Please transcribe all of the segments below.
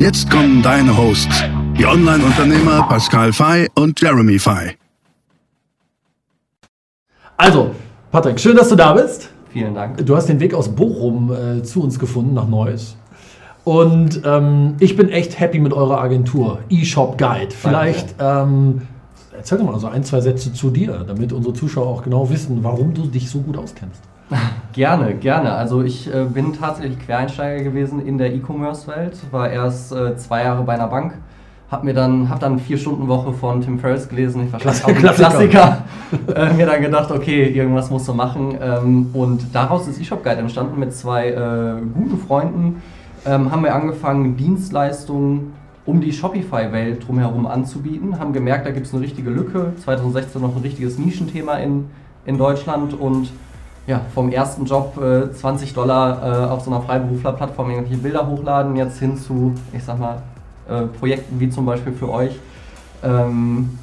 Jetzt kommen deine Hosts, die Online-Unternehmer Pascal Fay und Jeremy Fay. Also, Patrick, schön, dass du da bist. Vielen Dank. Du hast den Weg aus Bochum äh, zu uns gefunden, nach Neuss. Und ähm, ich bin echt happy mit eurer Agentur, eShop Guide. Vielleicht ähm, erzähl doch mal so ein, zwei Sätze zu dir, damit unsere Zuschauer auch genau wissen, warum du dich so gut auskennst. Gerne, gerne. Also ich äh, bin tatsächlich Quereinsteiger gewesen in der E-Commerce-Welt, war erst äh, zwei Jahre bei einer Bank, hab mir dann, hab dann vier Stunden Woche von Tim Ferriss gelesen, ich war Klassiker. auch ein Klassiker, äh, mir dann gedacht, okay, irgendwas musst du machen. Ähm, und daraus ist eShop Guide entstanden mit zwei äh, guten Freunden, ähm, haben wir angefangen Dienstleistungen um die Shopify-Welt drumherum anzubieten, haben gemerkt, da gibt es eine richtige Lücke, 2016 noch ein richtiges Nischenthema in, in Deutschland. Und ja, vom ersten Job äh, 20 Dollar äh, auf so einer Freiberufler-Plattform irgendwelche Bilder hochladen, jetzt hin zu, ich sag mal, äh, Projekten wie zum Beispiel für euch, ähm,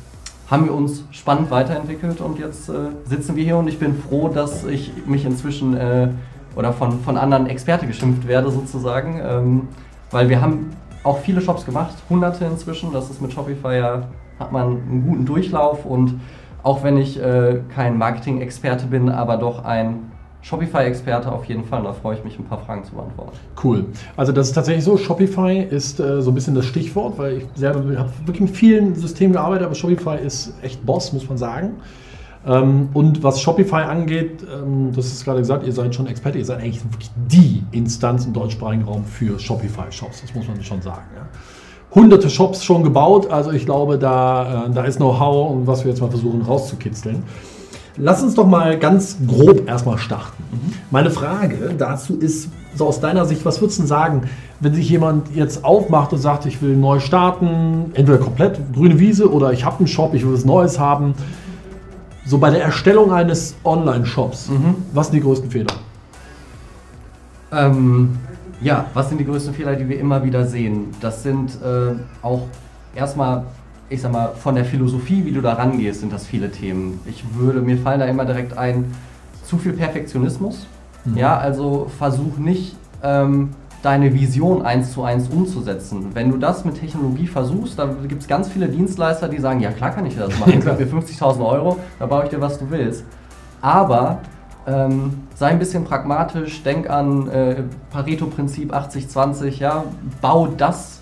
haben wir uns spannend weiterentwickelt und jetzt äh, sitzen wir hier und ich bin froh, dass ich mich inzwischen äh, oder von, von anderen Experte geschimpft werde sozusagen, ähm, weil wir haben auch viele Shops gemacht, hunderte inzwischen, das ist mit Shopify ja, hat man einen guten Durchlauf und auch wenn ich äh, kein Marketing-Experte bin, aber doch ein Shopify-Experte auf jeden Fall. Da freue ich mich, ein paar Fragen zu beantworten. Cool. Also das ist tatsächlich so, Shopify ist äh, so ein bisschen das Stichwort, weil ich selber habe wirklich mit vielen Systemen gearbeitet, aber Shopify ist echt Boss, muss man sagen. Ähm, und was Shopify angeht, ähm, das ist gerade gesagt, ihr seid schon Experte, ihr seid eigentlich wirklich die Instanz im deutschsprachigen Raum für Shopify-Shops, das muss man schon sagen. Ja. Hunderte Shops schon gebaut, also ich glaube, da, äh, da ist Know-how und was wir jetzt mal versuchen rauszukitzeln. Lass uns doch mal ganz grob erstmal starten. Meine Frage dazu ist, so aus deiner Sicht, was würdest du denn sagen, wenn sich jemand jetzt aufmacht und sagt, ich will neu starten, entweder komplett grüne Wiese oder ich habe einen Shop, ich will was Neues haben. So bei der Erstellung eines Online-Shops, mhm. was sind die größten Fehler? Ähm, ja, was sind die größten Fehler, die wir immer wieder sehen? Das sind äh, auch erstmal ich sag mal, von der Philosophie, wie du da rangehst, sind das viele Themen. Ich würde, mir fallen da immer direkt ein, zu viel Perfektionismus. Mhm. Ja, also versuch nicht, ähm, deine Vision eins zu eins umzusetzen. Wenn du das mit Technologie versuchst, dann gibt es ganz viele Dienstleister, die sagen, ja klar kann ich das machen, gib mir 50.000 Euro, da baue ich dir, was du willst. Aber ähm, sei ein bisschen pragmatisch, denk an äh, Pareto-Prinzip 80-20, ja, bau das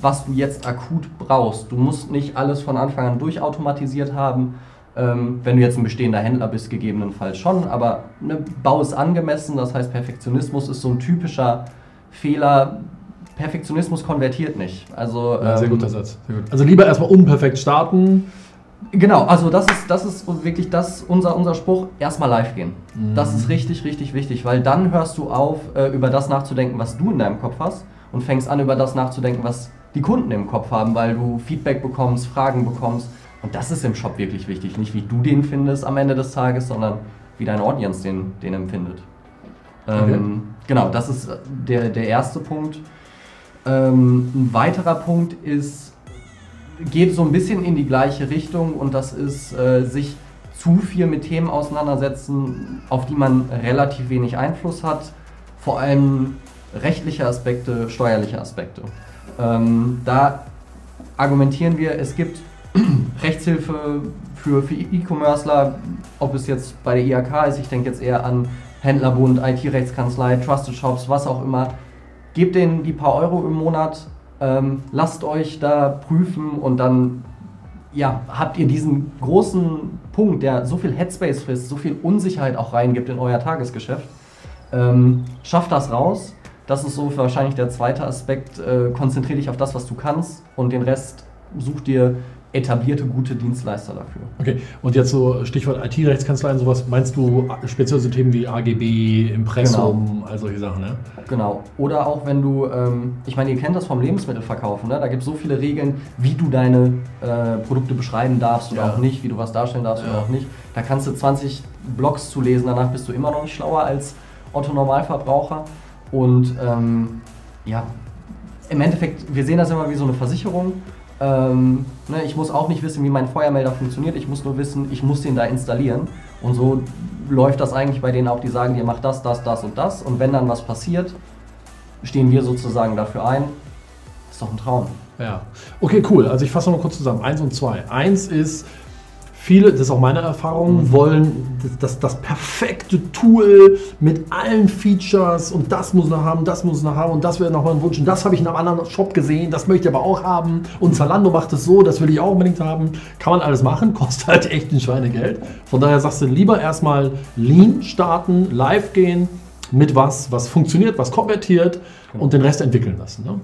was du jetzt akut brauchst. Du musst nicht alles von Anfang an durchautomatisiert haben. Ähm, wenn du jetzt ein bestehender Händler bist, gegebenenfalls schon, aber ne, Bau ist angemessen, das heißt Perfektionismus ist so ein typischer Fehler. Perfektionismus konvertiert nicht. Also, ja, sehr ähm, guter Satz. Sehr gut. Also lieber erstmal unperfekt starten. Genau, also das ist, das ist wirklich das, unser, unser Spruch, erstmal live gehen. Mhm. Das ist richtig, richtig wichtig, weil dann hörst du auf, äh, über das nachzudenken, was du in deinem Kopf hast und fängst an, über das nachzudenken, was die Kunden im Kopf haben, weil du Feedback bekommst, Fragen bekommst. Und das ist im Shop wirklich wichtig. Nicht wie du den findest am Ende des Tages, sondern wie deine Audience den, den empfindet. Okay. Ähm, genau, das ist der, der erste Punkt. Ähm, ein weiterer Punkt ist, geht so ein bisschen in die gleiche Richtung und das ist, äh, sich zu viel mit Themen auseinandersetzen, auf die man relativ wenig Einfluss hat. Vor allem rechtliche Aspekte, steuerliche Aspekte. Ähm, da argumentieren wir, es gibt Rechtshilfe für, für E-Commercer, ob es jetzt bei der IHK ist, ich denke jetzt eher an Händlerbund, IT-Rechtskanzlei, Trusted Shops, was auch immer. Gebt denen die paar Euro im Monat, ähm, lasst euch da prüfen und dann ja, habt ihr diesen großen Punkt, der so viel Headspace frisst, so viel Unsicherheit auch reingibt in euer Tagesgeschäft. Ähm, schafft das raus, das ist so wahrscheinlich der zweite Aspekt. Äh, konzentriere dich auf das, was du kannst und den Rest such dir etablierte, gute Dienstleister dafür. Okay, und jetzt so Stichwort IT-Rechtskanzleien, sowas, meinst du speziell so Themen wie AGB, Impressum, genau. all solche Sachen, ne? Genau. Oder auch wenn du, ähm, ich meine, ihr kennt das vom Lebensmittelverkaufen, ne? da gibt es so viele Regeln, wie du deine äh, Produkte beschreiben darfst oder ja. auch nicht, wie du was darstellen darfst ja. oder auch nicht. Da kannst du 20 Blogs zu lesen, danach bist du immer noch nicht schlauer als Otto Normalverbraucher. Und ähm, ja, im Endeffekt, wir sehen das immer wie so eine Versicherung. Ähm, ne, ich muss auch nicht wissen, wie mein Feuermelder funktioniert. Ich muss nur wissen, ich muss den da installieren. Und so läuft das eigentlich bei denen auch, die sagen, ihr macht das, das, das und das. Und wenn dann was passiert, stehen wir sozusagen dafür ein. Ist doch ein Traum. Ja. Okay, cool. Also ich fasse noch kurz zusammen. Eins und zwei. Eins ist, Viele, das ist auch meine Erfahrung, mhm. wollen das, das, das, perfekte Tool mit allen Features und das muss noch haben, das muss noch haben und das wäre noch mal ein Wunsch und das habe ich in einem anderen Shop gesehen, das möchte ich aber auch haben und Zalando macht es so, das will ich auch unbedingt haben. Kann man alles machen, kostet halt echt ein Schweinegeld. Von daher sagst du lieber erstmal Lean starten, live gehen mit was, was funktioniert, was konvertiert genau. und den Rest entwickeln lassen. Ne?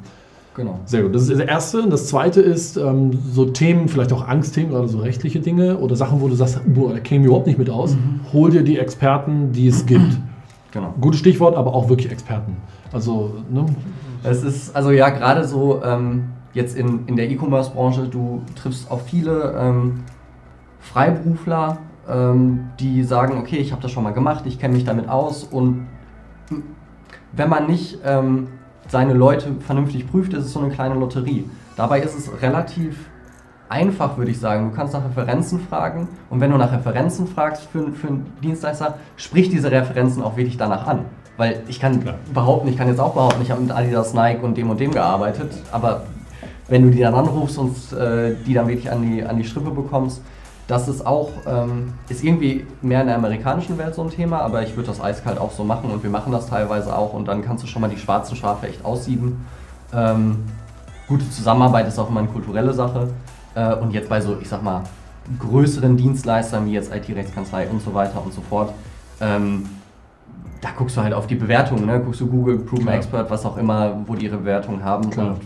Genau. Sehr gut. Das ist das Erste. Und das Zweite ist ähm, so Themen, vielleicht auch Angstthemen, gerade so rechtliche Dinge oder Sachen, wo du sagst, boah, da käme überhaupt nicht mit aus. Mhm. Hol dir die Experten, die es gibt. Genau. Gutes Stichwort, aber auch wirklich Experten. Also, ne? Es ist, also ja, gerade so ähm, jetzt in, in der E-Commerce-Branche, du triffst auf viele ähm, Freiberufler, ähm, die sagen, okay, ich habe das schon mal gemacht, ich kenne mich damit aus und wenn man nicht ähm, seine Leute vernünftig prüft, ist es so eine kleine Lotterie. Dabei ist es relativ einfach, würde ich sagen. Du kannst nach Referenzen fragen und wenn du nach Referenzen fragst für, für einen Dienstleister, sprich diese Referenzen auch wirklich danach an. Weil ich kann Klar. behaupten, ich kann jetzt auch behaupten, ich habe mit Adidas, Nike und dem und dem gearbeitet, aber wenn du die dann anrufst und äh, die dann wirklich an die, an die Strippe bekommst, das ist auch, ähm, ist irgendwie mehr in der amerikanischen Welt so ein Thema, aber ich würde das eiskalt auch so machen und wir machen das teilweise auch und dann kannst du schon mal die schwarzen Schafe echt aussieben. Ähm, gute Zusammenarbeit ist auch immer eine kulturelle Sache äh, und jetzt bei so, ich sag mal, größeren Dienstleistern wie jetzt IT-Rechtskanzlei und so weiter und so fort, ähm, da guckst du halt auf die Bewertungen, ne? guckst du Google, Proven Expert, was auch immer, wo die ihre Bewertungen haben Klar. und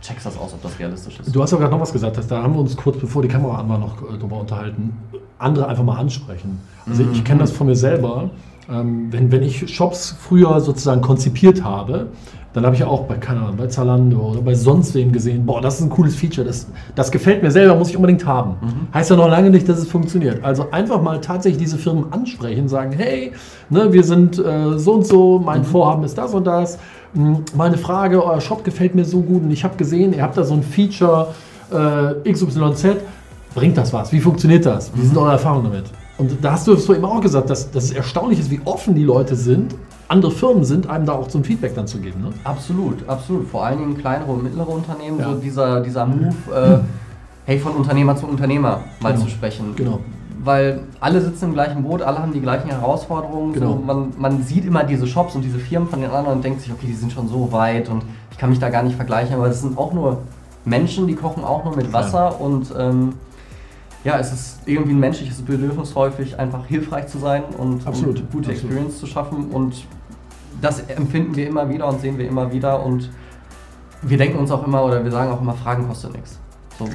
checkst das aus, ob das realistisch ist. Du hast ja gerade noch was gesagt, da haben wir uns kurz bevor die Kamera an war noch äh, drüber unterhalten. Andere einfach mal ansprechen. Also mhm. ich kenne das von mir selber. Ähm, wenn, wenn ich Shops früher sozusagen konzipiert habe, dann habe ich auch bei, keine Ahnung, bei Zalando oder bei sonst wem gesehen, boah, das ist ein cooles Feature, das, das gefällt mir selber, muss ich unbedingt haben. Mhm. Heißt ja noch lange nicht, dass es funktioniert. Also einfach mal tatsächlich diese Firmen ansprechen, sagen, hey, ne, wir sind äh, so und so, mein mhm. Vorhaben ist das und das meine Frage, euer Shop gefällt mir so gut und ich habe gesehen, ihr habt da so ein Feature äh, XYZ. Bringt das was? Wie funktioniert das? Wie sind mhm. eure Erfahrungen damit? Und da hast du es vorhin auch gesagt, dass, dass es erstaunlich ist, wie offen die Leute sind, andere Firmen sind, einem da auch so ein Feedback dann zu geben. Ne? Absolut, absolut. Vor allen Dingen kleinere und mittlere Unternehmen, ja. so dieser, dieser Move, äh, hey, von Unternehmer zu Unternehmer mal genau. zu sprechen. Genau weil alle sitzen im gleichen Boot, alle haben die gleichen Herausforderungen. Genau. So, man, man sieht immer diese Shops und diese Firmen von den anderen und denkt sich, okay, die sind schon so weit und ich kann mich da gar nicht vergleichen, aber es sind auch nur Menschen, die kochen auch nur mit Wasser ja. und ähm, ja, es ist irgendwie ein menschliches Bedürfnis häufig, einfach hilfreich zu sein und, Absolut. und gute Absolut. Experience zu schaffen und das empfinden wir immer wieder und sehen wir immer wieder und wir denken uns auch immer oder wir sagen auch immer, Fragen kostet nichts. So,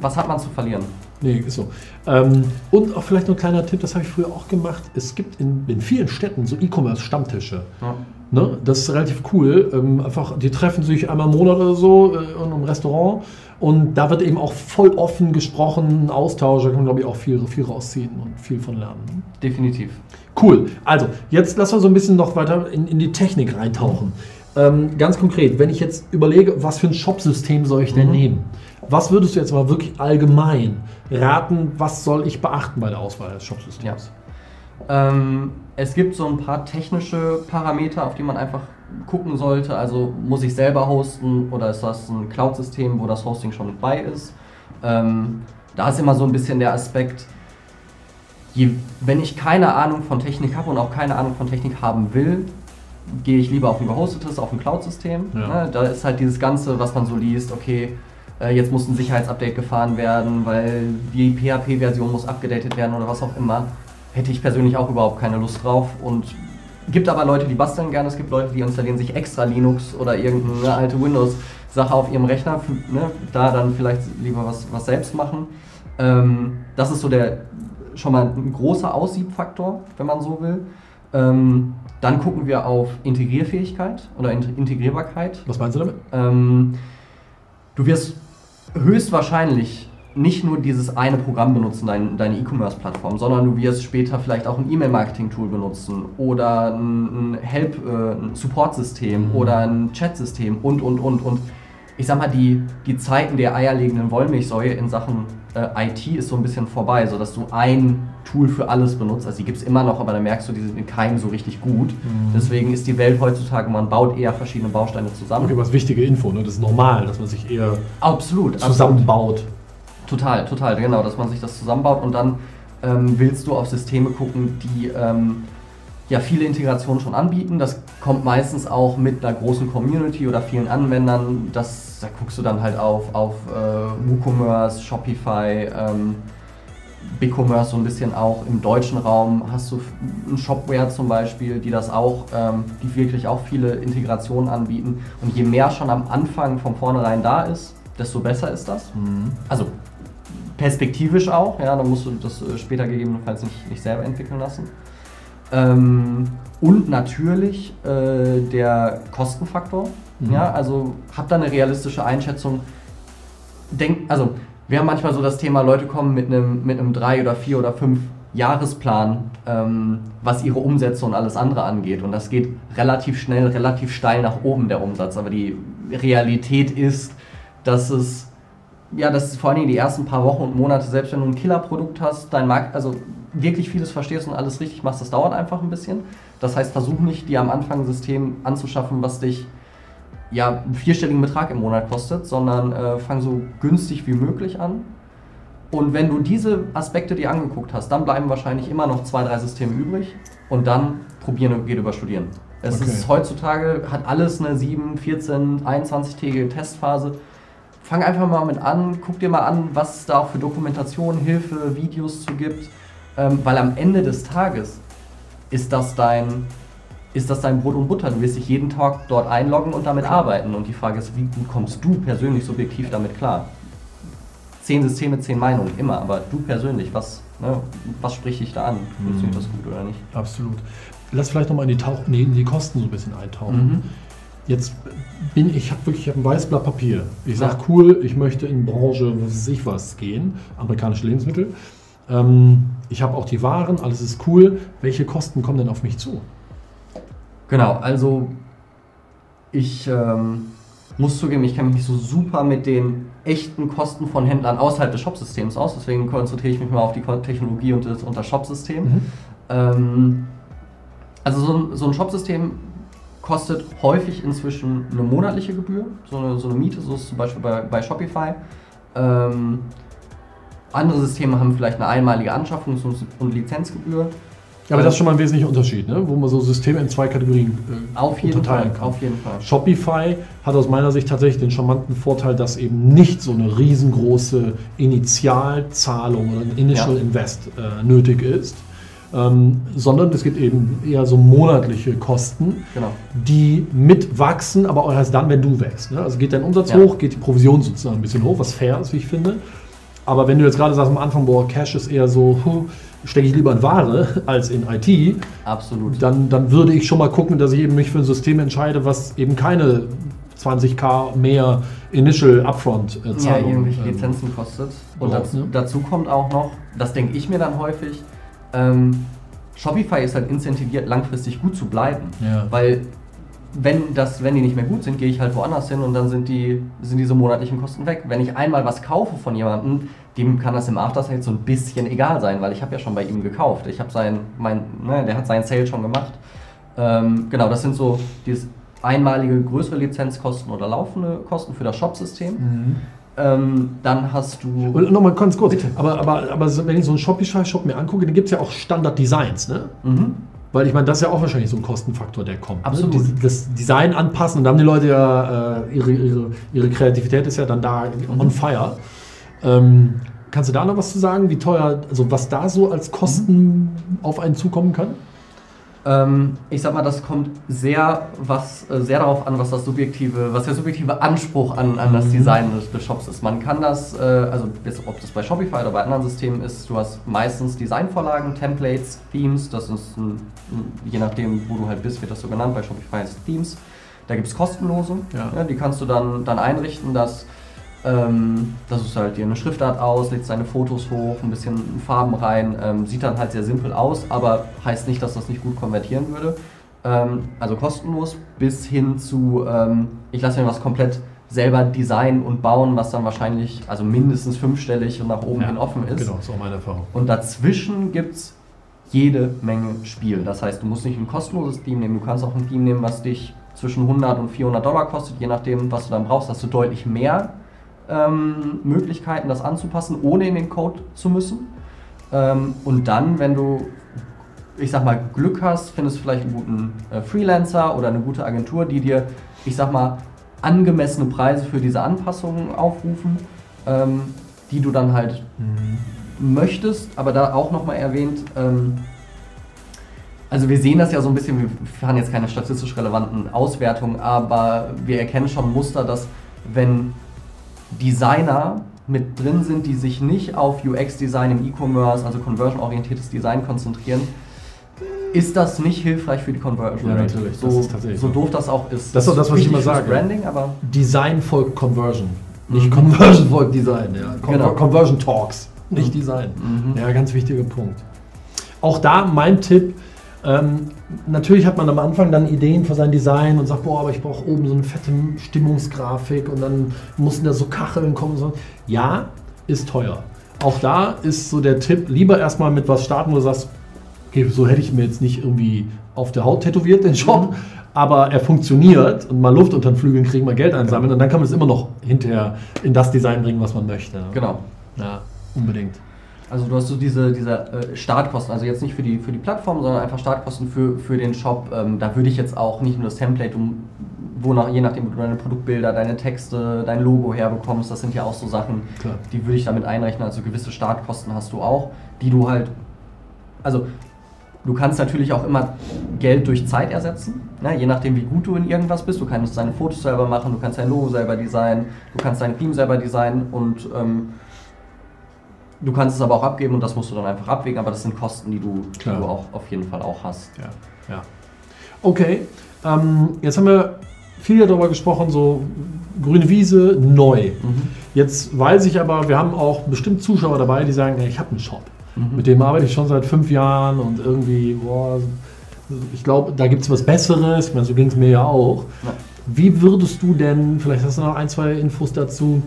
was hat man zu verlieren? Nee, ist so. Ähm, und auch vielleicht noch ein kleiner Tipp, das habe ich früher auch gemacht. Es gibt in, in vielen Städten so E-Commerce-Stammtische. Ja. Ne? Das ist relativ cool. Ähm, einfach, die treffen sich einmal im Monat oder so äh, in einem Restaurant und da wird eben auch voll offen gesprochen, Austausch, da kann man glaube ich auch viel, viel rausziehen und viel von lernen. Definitiv. Cool. Also, jetzt lassen wir so ein bisschen noch weiter in, in die Technik reintauchen. Ähm, ganz konkret, wenn ich jetzt überlege, was für ein Shopsystem soll ich denn mhm. nehmen? Was würdest du jetzt mal wirklich allgemein raten, was soll ich beachten bei der Auswahl des Shopsystems? Ja. Ähm, es gibt so ein paar technische Parameter, auf die man einfach gucken sollte. Also muss ich selber hosten oder ist das ein Cloud-System, wo das Hosting schon mit bei ist? Ähm, da ist immer so ein bisschen der Aspekt, je, wenn ich keine Ahnung von Technik habe und auch keine Ahnung von Technik haben will, gehe ich lieber auf ein gehostetes, auf ein Cloud-System. Ja. Ne? Da ist halt dieses Ganze, was man so liest, okay, äh, jetzt muss ein Sicherheitsupdate gefahren werden, weil die PHP-Version muss abgedatet werden oder was auch immer. Hätte ich persönlich auch überhaupt keine Lust drauf und gibt aber Leute, die basteln gerne, es gibt Leute, die installieren sich extra Linux oder irgendeine alte Windows Sache auf ihrem Rechner, ne, da dann vielleicht lieber was, was selbst machen. Ähm, das ist so der schon mal ein großer Aussiebfaktor, wenn man so will. Ähm, dann gucken wir auf Integrierfähigkeit oder Integrierbarkeit. Was meinst du damit? Ähm, du wirst höchstwahrscheinlich nicht nur dieses eine Programm benutzen, dein, deine E-Commerce-Plattform, sondern du wirst später vielleicht auch ein E-Mail-Marketing-Tool benutzen oder ein, Help, äh, ein Support-System mhm. oder ein Chat-System und, und, und, und. Ich sag mal, die, die Zeiten der eierlegenden Wollmilchsäue in Sachen äh, IT ist so ein bisschen vorbei, sodass du ein Tool für alles benutzt. Also die gibt es immer noch, aber da merkst du, die sind in keinem so richtig gut. Mhm. Deswegen ist die Welt heutzutage, man baut eher verschiedene Bausteine zusammen. Okay, was wichtige Info, ne? Das ist normal, dass man sich eher absolut, zusammenbaut. Absolut. Total, total, genau, dass man sich das zusammenbaut und dann ähm, willst du auf Systeme gucken, die ähm, ja viele Integrationen schon anbieten. Das kommt meistens auch mit einer großen Community oder vielen Anwendern. Das, da guckst du dann halt auf, auf äh, WooCommerce, Shopify, ähm, BigCommerce so ein bisschen auch im deutschen Raum. Hast du ein Shopware zum Beispiel, die das auch, ähm, die wirklich auch viele Integrationen anbieten. Und je mehr schon am Anfang von vornherein da ist, desto besser ist das. Mhm. Also perspektivisch auch, ja, dann musst du das äh, später gegebenenfalls nicht, nicht selber entwickeln lassen. Ähm, und natürlich äh, der Kostenfaktor. Mhm. Ja, also hab da eine realistische Einschätzung. Denk, also wir haben manchmal so das Thema, Leute kommen mit einem mit einem drei oder vier oder fünf Jahresplan, ähm, was ihre Umsätze und alles andere angeht. Und das geht relativ schnell, relativ steil nach oben, der Umsatz. Aber die Realität ist, dass es ja, das ist vor allen Dingen die ersten paar Wochen und Monate, selbst wenn du ein Killerprodukt hast, dein Markt, also wirklich vieles verstehst und alles richtig machst, das dauert einfach ein bisschen. Das heißt, versuch nicht, dir am Anfang ein System anzuschaffen, was dich ja, einen vierstelligen Betrag im Monat kostet, sondern äh, fang so günstig wie möglich an. Und wenn du diese Aspekte dir angeguckt hast, dann bleiben wahrscheinlich immer noch zwei, drei Systeme übrig und dann probieren und geht über studieren. Es okay. ist heutzutage, hat alles eine 7, 14, 21-tägige Testphase fang einfach mal mit an, guck dir mal an, was es da auch für Dokumentation, Hilfe, Videos zu gibt, ähm, weil am Ende des Tages ist das dein ist das dein Brot und Butter. Du wirst dich jeden Tag dort einloggen und damit arbeiten. Und die Frage ist, wie gut kommst du persönlich subjektiv damit klar? Zehn Systeme, zehn Meinungen, immer. Aber du persönlich, was, ne, was spricht dich da an? Funktioniert mhm. das gut oder nicht? Absolut. Lass vielleicht nochmal in, die in die Kosten so ein bisschen eintauchen. Mhm. Jetzt bin ich, habe wirklich hab ein weißes Blatt Papier. Ich sage, cool, ich möchte in Branche, was weiß ich was, gehen, amerikanische Lebensmittel. Ähm, ich habe auch die Waren, alles ist cool. Welche Kosten kommen denn auf mich zu? Genau, also ich ähm, muss zugeben, ich kenne mich nicht so super mit den echten Kosten von Händlern außerhalb des Shopsystems aus. Deswegen konzentriere ich mich mal auf die Technologie und das, und das Shopsystem. Mhm. Ähm, also so ein, so ein Shopsystem kostet häufig inzwischen eine monatliche Gebühr, so eine, so eine Miete, so ist zum Beispiel bei, bei Shopify. Ähm, andere Systeme haben vielleicht eine einmalige Anschaffungs- und Lizenzgebühr. Ja, aber das ist schon mal ein wesentlicher Unterschied, ne? wo man so Systeme in zwei Kategorien äh, auf jeden unterteilen Fall, kann. Auf jeden Fall. Shopify hat aus meiner Sicht tatsächlich den charmanten Vorteil, dass eben nicht so eine riesengroße Initialzahlung oder ein Initial ja. Invest äh, nötig ist, ähm, sondern es gibt eben eher so monatliche Kosten, genau. die mitwachsen, aber auch erst dann, wenn du wächst. Ne? Also geht dein Umsatz ja. hoch, geht die Provision sozusagen ein bisschen hoch, was fair ist, wie ich finde. Aber wenn du jetzt gerade sagst am Anfang, boah, Cash ist eher so, huh, stecke ich lieber in Ware als in IT, Absolut. Dann, dann würde ich schon mal gucken, dass ich eben mich für ein System entscheide, was eben keine 20k mehr Initial Upfront äh, ja, irgendwelche ähm, Lizenzen kostet. Und dazu, ne? dazu kommt auch noch, das denke ich mir dann häufig, ähm, Shopify ist halt incentiviert, langfristig gut zu bleiben. Ja. Weil wenn, das, wenn die nicht mehr gut sind, gehe ich halt woanders hin und dann sind, die, sind diese monatlichen Kosten weg. Wenn ich einmal was kaufe von jemandem, dem kann das im After Sales so ein bisschen egal sein, weil ich habe ja schon bei ihm gekauft. Ich habe sein, mein, ne, der hat seinen Sale schon gemacht. Ähm, genau, das sind so dieses einmalige größere Lizenzkosten oder laufende Kosten für das Shop-System. Mhm. Ähm, dann hast du. Und nochmal ganz kurz, aber, aber, aber wenn ich so einen Shopify-Shop mir angucke, dann gibt es ja auch Standard-Designs, ne? Mhm. Weil ich meine, das ist ja auch wahrscheinlich so ein Kostenfaktor, der kommt. Ne? Absolut. Ne? Das Design anpassen und dann haben die Leute ja, äh, ihre, ihre, ihre Kreativität ist ja dann da mhm. on fire. Ähm, kannst du da noch was zu sagen, wie teuer, also was da so als Kosten mhm. auf einen zukommen kann? Ähm, ich sag mal, das kommt sehr, was, äh, sehr darauf an, was das subjektive, was der subjektive Anspruch an, an das Mhm. Design des, des Shops ist. Man kann das, äh, also jetzt, ob das bei Shopify oder bei anderen Systemen ist, du hast meistens Designvorlagen, Templates, Themes, das ist ein, je nachdem, wo du halt bist, wird das so genannt, bei Shopify ist es Themes. Da gibt es kostenlose, Ja. die kannst du dann, dann einrichten, dass ähm, das ist halt dir eine Schriftart aus, legst deine Fotos hoch, ein bisschen Farben rein, ähm, sieht dann halt sehr simpel aus, aber heißt nicht, dass das nicht gut konvertieren würde. Ähm, also kostenlos bis hin zu, ähm, ich lasse mir was komplett selber designen und bauen, was dann wahrscheinlich also mindestens fünfstellig und nach oben hin offen ist. Genau, ist auch meine Erfahrung. Und dazwischen gibt es jede Menge Spiel. Das heißt, du musst nicht ein kostenloses Theme nehmen, du kannst auch ein Theme nehmen, was dich zwischen 100 und 400 Dollar kostet, je nachdem, was du dann brauchst, hast du deutlich mehr ähm, Möglichkeiten, das anzupassen, ohne in den Code zu müssen. Ähm, und dann, wenn du, ich sag mal, Glück hast, findest du vielleicht einen guten äh, Freelancer oder eine gute Agentur, die dir, ich sag mal, angemessene Preise für diese Anpassungen aufrufen, ähm, die du dann halt möchtest, aber da auch nochmal erwähnt, ähm, also wir sehen das ja so ein bisschen, wir fahren jetzt keine statistisch relevanten Auswertungen, aber wir erkennen schon Muster, dass wenn Designer mit drin sind, die sich nicht auf UX-Design im E-Commerce, also conversion-orientiertes Design konzentrieren, ist das nicht hilfreich für die Conversion Ja, natürlich. So, Das ist tatsächlich so so. doof das auch ist. Das ist auch das, was ich immer sage. Branding, aber Design folgt Conversion. Nicht Mhm. Conversion folgt Design. Ja. Con Genau. Conversion Talks, nicht Mhm. Design. Mhm. Ja, ganz wichtiger Punkt. Auch da mein Tipp. Ähm, natürlich hat man am Anfang dann Ideen für sein Design und sagt, boah, aber ich brauche oben so eine fette Stimmungsgrafik und dann mussten da so Kacheln kommen. und So. Ja, ist teuer. Auch da ist so der Tipp, lieber erstmal mit was starten, wo du sagst, okay, so hätte ich mir jetzt nicht irgendwie auf der Haut tätowiert, den Shop, aber er funktioniert und mal Luft unter den Flügeln kriegen, mal Geld einsammeln und dann kann man es immer noch hinterher in das Design bringen, was man möchte. genau. Ja, unbedingt. Also du hast so diese, diese äh, Startkosten, also jetzt nicht für die, für die Plattform, sondern einfach Startkosten für, für den Shop. Ähm, da würde ich jetzt auch nicht nur das Template, um, wo nach, je nachdem, wo du deine Produktbilder, deine Texte, dein Logo herbekommst, das sind ja auch so Sachen, Klar. die würde ich damit einrechnen. Also gewisse Startkosten hast du auch, die du halt, also du kannst natürlich auch immer Geld durch Zeit ersetzen, ne? je nachdem wie gut du in irgendwas bist. Du kannst deine Fotos selber machen, du kannst dein Logo selber designen, du kannst dein Theme selber designen und ähm, du kannst es aber auch abgeben und das musst du dann einfach abwägen, aber das sind Kosten, die du, die du auch auf jeden Fall auch hast. Ja, ja. Okay, ähm, jetzt haben wir viel darüber gesprochen, so grüne Wiese, neu. Jetzt weiß ich aber, wir haben auch bestimmt Zuschauer dabei, die sagen, hey, ich habe einen Shop. Mhm. Mit dem arbeite ich schon seit fünf Jahren und irgendwie, boah, ich glaube, da gibt es was Besseres. Ich meine, so ging es mir ja auch. Ja. Wie würdest du denn, vielleicht hast du noch ein, zwei Infos dazu,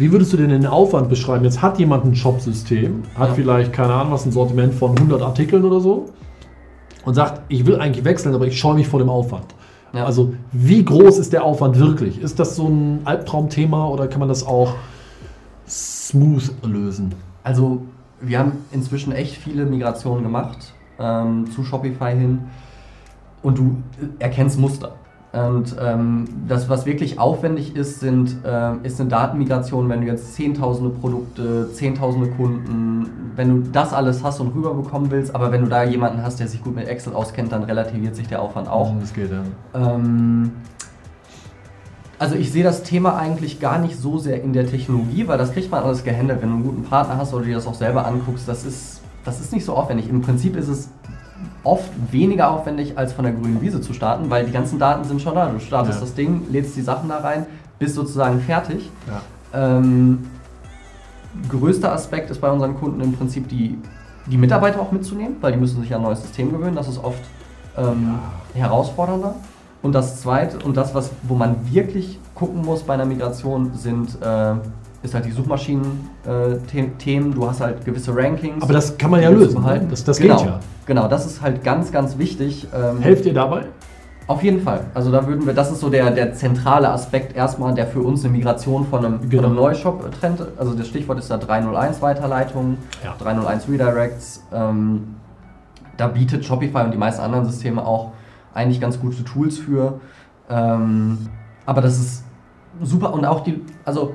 wie würdest du denn den Aufwand beschreiben? Jetzt hat jemand ein Shop-System, hat Ja. vielleicht, keine Ahnung, was ein Sortiment von 100 Artikeln oder so und sagt, ich will eigentlich wechseln, aber ich scheue mich vor dem Aufwand. Ja. Also, wie groß ist der Aufwand wirklich? Ist das so ein Albtraumthema oder kann man das auch smooth lösen? Also wir haben inzwischen echt viele Migrationen gemacht ähm, zu Shopify hin und du erkennst Muster. Und ähm, das, was wirklich aufwendig ist, sind, ähm, ist eine Datenmigration, wenn du jetzt zehntausende Produkte, zehntausende Kunden, wenn du das alles hast und rüberbekommen willst, aber wenn du da jemanden hast, der sich gut mit Excel auskennt, dann relativiert sich der Aufwand auch. Das geht, ja. Ähm, also ich sehe das Thema eigentlich gar nicht so sehr in der Technologie, weil das kriegt man alles gehandelt, wenn du einen guten Partner hast oder dir das auch selber anguckst. Das ist, das ist nicht so aufwendig. Im Prinzip ist es oft weniger aufwendig, als von der grünen Wiese zu starten, weil die ganzen Daten sind schon da. Du startest Ja. das Ding, lädst die Sachen da rein, bist sozusagen fertig. ja. Ähm, größter Aspekt ist bei unseren Kunden im Prinzip die, die Mitarbeiter auch mitzunehmen, weil die müssen sich an ein neues System gewöhnen. Das ist oft ähm, herausfordernder. Und das zweite und das, was, wo man wirklich gucken muss bei einer Migration, sind äh, ist halt die Suchmaschinen-Themen. du hast halt gewisse Rankings. Aber das kann man ja lösen. behalten. Das, das genau, geht ja. Genau, das ist halt ganz, ganz wichtig. Ähm, Helft ihr dabei? auf jeden Fall. Also da würden wir, das ist so der, der zentrale Aspekt erstmal, der für uns eine Migration von einem, Genau. von einem Neushop trennt. Also das Stichwort ist da 301 Weiterleitung, Ja. 301 Redirects. Ähm, da bietet Shopify und die meisten anderen Systeme auch eigentlich ganz gute Tools für. Ähm, aber das ist super und auch die, also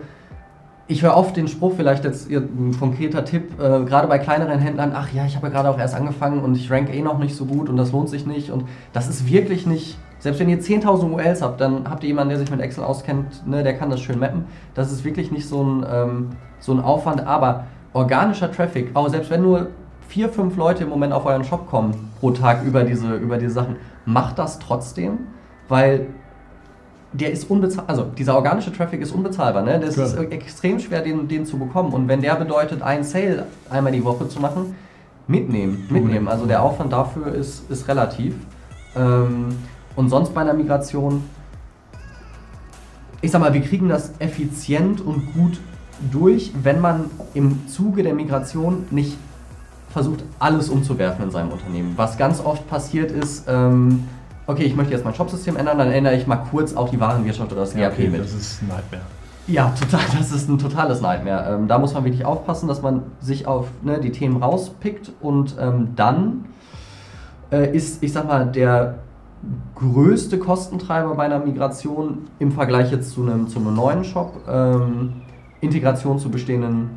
ich höre oft den Spruch, vielleicht jetzt ein konkreter Tipp, äh, gerade bei kleineren Händlern, ach ja, ich habe ja gerade auch erst angefangen und ich rank eh noch nicht so gut und das lohnt sich nicht. Und das ist wirklich nicht, selbst wenn ihr 10.000 URLs habt, dann habt ihr jemanden, der sich mit Excel auskennt, ne, der kann das schön mappen. Das ist wirklich nicht so ein, ähm, so ein Aufwand, aber organischer Traffic, auch selbst wenn nur vier, fünf Leute im Moment auf euren Shop kommen pro Tag über diese, über diese Sachen, macht das trotzdem, weil der ist unbezahlbar, also dieser organische Traffic ist unbezahlbar, ne? Das Klar. ist extrem schwer, den, den zu bekommen. Und wenn der bedeutet, einen Sale einmal die Woche zu machen, mitnehmen, mitnehmen. Also der Aufwand dafür ist, ist relativ. Ähm, und sonst bei einer Migration, ich sag mal, wir kriegen das effizient und gut durch, wenn man im Zuge der Migration nicht versucht, alles umzuwerfen in seinem Unternehmen. Was ganz oft passiert ist, ähm, okay, ich möchte jetzt mein Shopsystem ändern, dann ändere ich mal kurz auch die Warenwirtschaft oder das ja, ERP okay, mit. Das ist ein Nightmare. Ja, total, das ist ein totales Nightmare. Ähm, da muss man wirklich aufpassen, dass man sich auf ne, die Themen rauspickt und ähm, dann äh, ist, ich sag mal, der größte Kostentreiber bei einer Migration im Vergleich jetzt zu einem, zu einem neuen Shop ähm, Integration zu bestehenden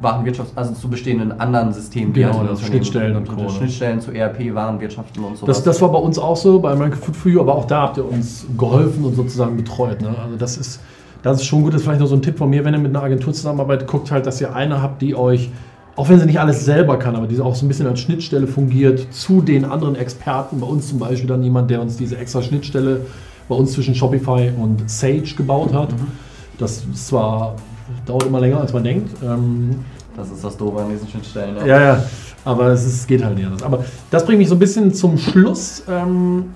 Warenwirtschaft, also zu bestehenden anderen Systemen. Genau, das Schnittstellen und Co. Schnittstellen zu ERP, Warenwirtschaften und so. Das, das war bei uns auch so, bei American Food for You, aber auch da habt ihr uns geholfen und sozusagen betreut. Ne? Also das ist, das ist schon gut, das ist vielleicht noch so ein Tipp von mir, wenn ihr mit einer Agentur zusammenarbeitet, guckt halt, dass ihr eine habt, die euch, auch wenn sie nicht alles selber kann, aber die auch so ein bisschen als Schnittstelle fungiert zu den anderen Experten. Bei uns zum Beispiel dann jemand, der uns diese extra Schnittstelle bei uns zwischen Shopify und Sage gebaut hat. Mhm. Das ist zwar dauert immer länger, als man denkt. Ähm, das ist das Doofe an diesen Schnittstellen. Ja, ja, ja aber es ist, geht halt nicht anders. Aber das bringt mich so ein bisschen zum Schluss. Ähm,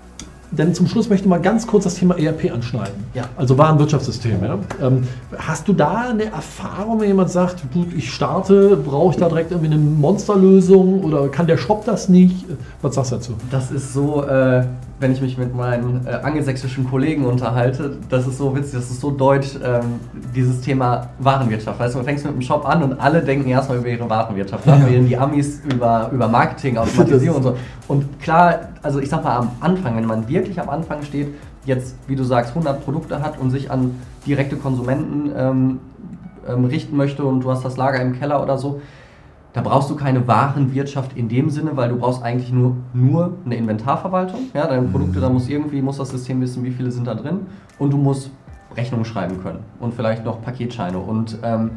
denn zum Schluss möchte ich mal ganz kurz das Thema ERP anschneiden. Ja. Also Warenwirtschaftssystem. Ja? Ähm, hast du da eine Erfahrung, wenn jemand sagt, gut, ich starte, brauche ich da direkt irgendwie eine Monsterlösung oder kann der Shop das nicht? Was sagst du dazu? Das ist so, äh, wenn ich mich mit meinen äh, angelsächsischen Kollegen unterhalte, das ist so witzig, das ist so deutsch, ähm, dieses Thema Warenwirtschaft. Weißt du, du fängst mit einem Shop an und alle denken erstmal über ihre Warenwirtschaft. Dann ja. reden die Amis über, über Marketing, Automatisierung und so. Und klar, also ich sag mal am Anfang, wenn man wirklich am Anfang steht, jetzt, wie du sagst, 100 Produkte hat und sich an direkte Konsumenten ähm, ähm, richten möchte und du hast das Lager im Keller oder so, da brauchst du keine Warenwirtschaft in dem Sinne, weil du brauchst eigentlich nur, nur eine Inventarverwaltung. Ja, deine Produkte, da muss irgendwie, muss das System wissen, wie viele sind da drin. Und du musst Rechnungen schreiben können und vielleicht noch Paketscheine. Und ähm,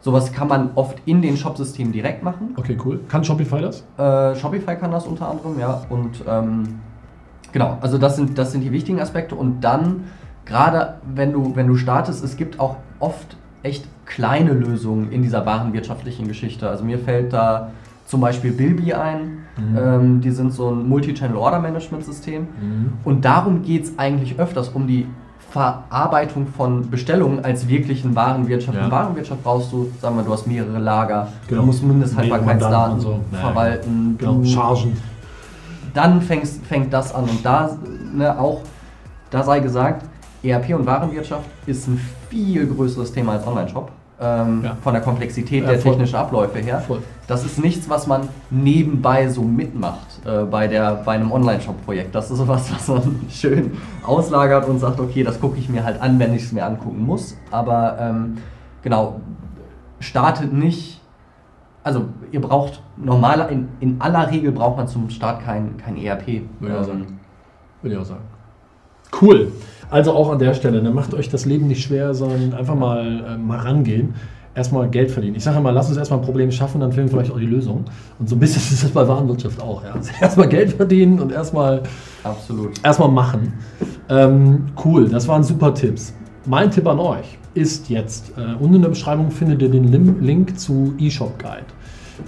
sowas kann man oft in den Shop-Systemen direkt machen. Okay, cool. Kann Shopify das? Äh, Shopify kann das unter anderem, ja. Und ähm, genau, also das sind, das sind die wichtigen Aspekte. Und dann, gerade wenn du, wenn du startest, es gibt auch oft echt kleine Lösungen in dieser warenwirtschaftlichen Geschichte. Also mir fällt da zum Beispiel Bilby ein. Mhm. Ähm, die sind so ein Multi-Channel Order Management System. Mhm. Und darum geht es eigentlich öfters um die Verarbeitung von Bestellungen als wirklichen Warenwirtschaft. Ja. In Warenwirtschaft brauchst du, sagen wir, du hast mehrere Lager, genau. du musst Mindesthaltbarkeitsdaten so. verwalten, genau. Chargen. Dann fängst, fängt das an und da ne, auch, da sei gesagt, ERP und Warenwirtschaft ist ein viel größeres Thema als Online-Shop. Ähm, ja. Von der Komplexität ja, der voll. technischen Abläufe her. Voll. Das ist nichts, was man nebenbei so mitmacht äh, bei, der, bei einem Online-Shop-Projekt. Das ist sowas, was man schön auslagert und sagt, okay, das gucke ich mir halt an, wenn ich es mir angucken muss. Aber ähm, genau, startet nicht. Also ihr braucht normaler, in, in aller Regel braucht man zum Start kein, kein ERP. Würde ich, ähm, Würde ich auch sagen. Cool. Also auch an der Stelle, ne, macht euch das Leben nicht schwer, sondern einfach mal, äh, mal rangehen. Erstmal Geld verdienen. Ich sage immer, lass uns erstmal ein Problem schaffen, dann finden wir vielleicht auch die Lösung. Und so ein bisschen ist das bei Warenwirtschaft auch. Ja. Also erstmal Geld verdienen und erstmal, Absolut. erstmal machen. Ähm, cool, das waren super Tipps. Mein Tipp an euch ist jetzt, äh, unten in der Beschreibung findet ihr den Link zu eShop Guide,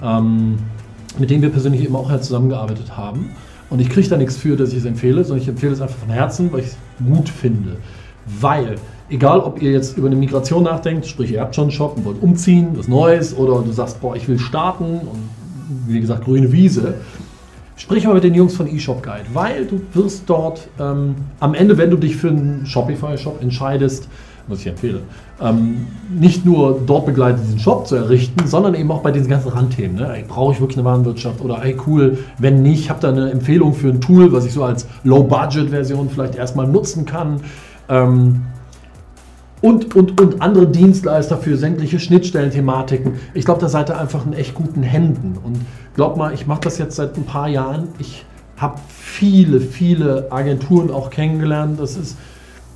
ähm, mit dem wir persönlich eben auch zusammengearbeitet haben. Und ich kriege da nichts für, dass ich es empfehle, sondern ich empfehle es einfach von Herzen, weil ich es gut finde. Weil, egal ob ihr jetzt über eine Migration nachdenkt, sprich ihr habt schon einen Shop und wollt umziehen, was Neues, oder du sagst, boah, ich will starten und wie gesagt, grüne Wiese, Sprich mal mit den Jungs von eShop Guide, weil du wirst dort ähm, am Ende, wenn du dich für einen Shopify-Shop entscheidest, was ich empfehle, ähm, nicht nur dort begleitet, diesen Shop zu errichten, sondern eben auch bei diesen ganzen Randthemen. Ne? Brauche ich wirklich eine Warenwirtschaft oder ey cool, wenn nicht, habe da eine Empfehlung für ein Tool, was ich so als Low-Budget-Version vielleicht erstmal nutzen kann. Ähm, und, und, und andere Dienstleister für sämtliche Schnittstellenthematiken. Ich glaube, da seid ihr einfach in echt guten Händen. Und glaub mal, ich mache das jetzt seit ein paar Jahren. Ich habe viele, viele Agenturen auch kennengelernt. Das ist,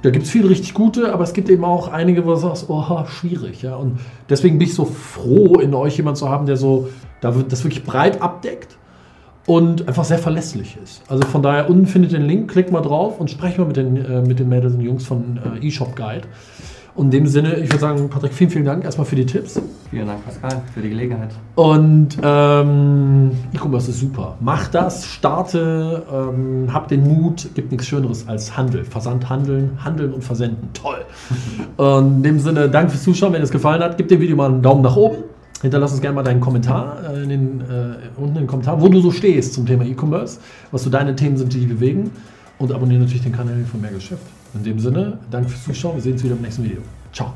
da gibt es viele richtig gute, aber es gibt eben auch einige, wo du sagst, oh, schwierig. Ja? Und deswegen bin ich so froh, in euch jemanden zu haben, der so das wirklich breit abdeckt und einfach sehr verlässlich ist. Also von daher, unten findet ihr den Link, klickt mal drauf und sprecht mal mit den, äh, mit den Mädels und Jungs von äh, eShop Guide. Und in dem Sinne, ich würde sagen, Patrick, vielen, vielen Dank erstmal für die Tipps. Vielen Dank, Pascal, für die Gelegenheit. Und ähm, E-Commerce ist super. Mach das, starte, ähm, hab den Mut, gibt nichts Schöneres als Handel. Versand, Handeln, Handeln und Versenden. Toll. und in dem Sinne, danke fürs Zuschauen. Wenn es gefallen hat, gib dem Video mal einen Daumen nach oben. Hinterlass uns gerne mal deinen Kommentar äh, in den, äh, unten in den Kommentar, wo du so stehst zum Thema E-Commerce, was so deine Themen sind, die dich bewegen. Und abonniere natürlich den Kanal von Mehr Geschäft. In dem Sinne, danke fürs Zuschauen. Wir sehen uns wieder im nächsten Video. Ciao.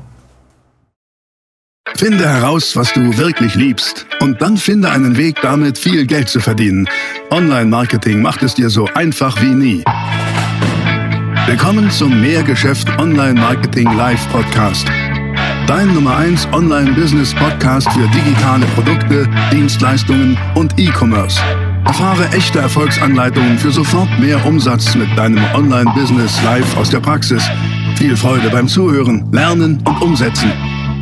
Finde heraus, was du wirklich liebst und dann finde einen Weg, damit viel Geld zu verdienen. Online-Marketing macht es dir so einfach wie nie. Willkommen zum Mehrgeschäft Online-Marketing Live Podcast. Dein Nummer 1 Online-Business-Podcast für digitale Produkte, Dienstleistungen und E-Commerce. Erfahre echte Erfolgsanleitungen für sofort mehr Umsatz mit deinem Online-Business live aus der Praxis. Viel Freude beim Zuhören, Lernen und Umsetzen.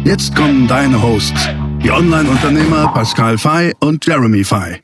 Jetzt kommen deine Hosts, die Online-Unternehmer Pascal Fay und Jeremy Fay.